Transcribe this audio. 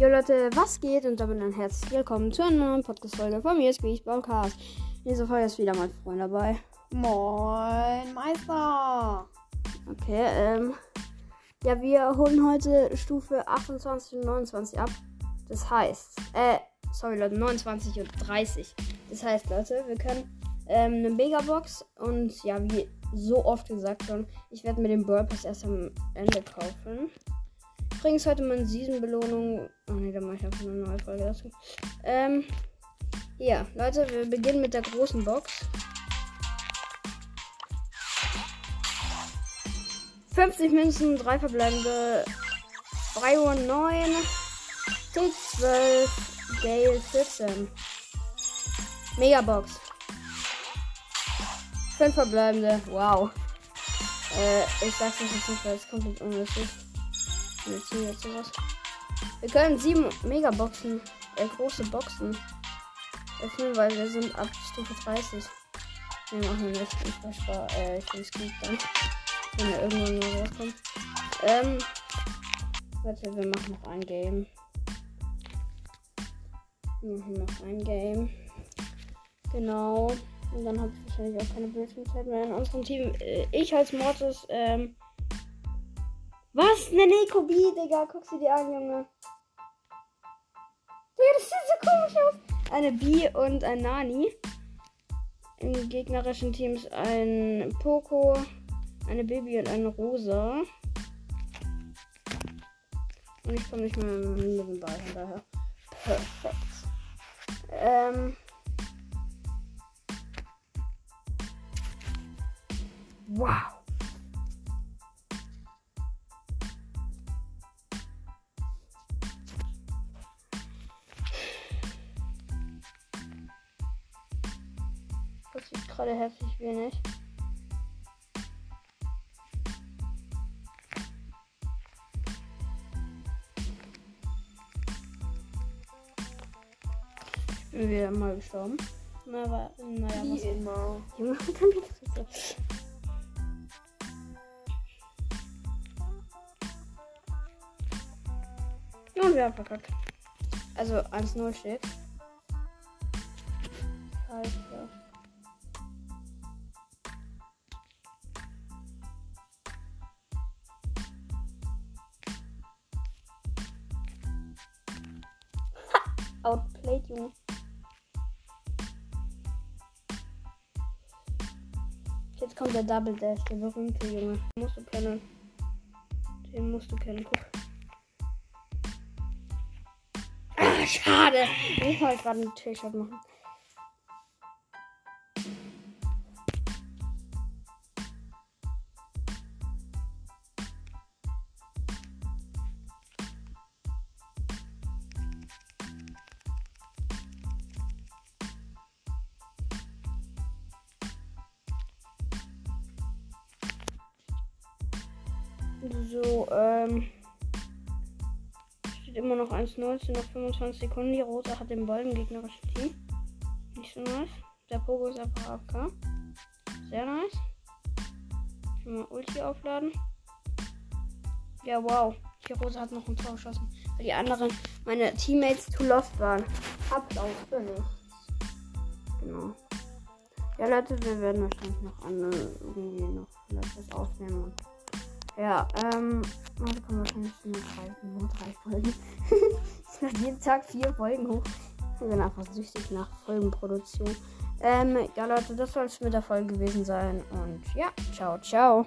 Jo Leute, was geht? Und damit ein herzlich willkommen zu einer neuen Podcast-Folge von mir, Squeeze Podcast. In dieser Folge ist wieder mein Freund dabei. Moin, Meister. Okay, ähm. Ja, wir holen heute Stufe 28 und 29 ab. Das heißt, äh, sorry Leute, 29 und 30. Das heißt, Leute, wir können ähm, eine Megabox und ja, wie so oft gesagt schon, ich werde mir den Burl Pass erst am Ende kaufen. Übrigens heute meine Season-Belohnung. Oh ne, da mache ich einfach eine neue Folge. Ähm, ja, Leute, wir beginnen mit der großen Box. 50 Münzen, 3 verbleibende, 3 Uhr 9, Tick 12, Gale 14. Megabox. 5 verbleibende, wow. Äh, ich sag's nicht, nicht weil es komplett unnötig. Wir ziehen jetzt sowas. Wir können 7 Megaboxen, äh, große Boxen öffnen, weil wir sind ab Stufe 30. Ne, machen wir. Ich weiß gar, äh, ich bin Squeak dann. Wenn er irgendwann mal rauskommt. Ähm. Warte, wir machen noch ein Game. Wir machen noch ein Game. Genau. Und dann habe ich wahrscheinlich auch keine Bildschirmzeit mehr in unserem Team. Äh, Ich als Mortis, ähm. Was? Ne Neko B, Digga. Guck sie dir an, Junge. Digga, das sieht so komisch aus. Eine B und ein Nani. Im gegnerischen Team ist ein Poco, eine Baby und eine Rosa. Und ich komme nicht mehr mit dem Ball hinterher. Perfekt. Ähm. Wow. Gerade heftig wenig. Ich bin wieder mal gestorben. Na, aber, naja, Wie was immer. Junge, kann das so. Und wir haben verkackt. Also 1-0 steht. Scheiße. Outplayed, Junge. Jetzt kommt der Double Dash, der berühmte Junge. Den musst du kennen. Den musst du kennen, guck. Ah, schade. Ich wollte gerade ein T-Shirt machen. So, ähm. Steht immer noch 1,19, noch 25 Sekunden. Die Rosa hat den Ball im gegnerischen Team. Nicht so nice. Der Pogo ist einfach AFK. Sehr nice. Schon mal Ulti aufladen. Ja, wow. Die Rosa hat noch ein Tor geschossen. Weil die anderen, meine Teammates, too lost waren. Applaus für mich. Genau. Ja, Leute, wir werden wahrscheinlich noch an irgendwie noch vielleicht was aufnehmen. Ja, ähm, heute kommen wahrscheinlich nur drei, nur drei Folgen. ich lade jeden Tag vier Folgen hoch. Ich bin einfach süchtig nach Folgenproduktion. Ähm, ja Leute, das soll es mit der Folge gewesen sein. Und ja, ciao, ciao.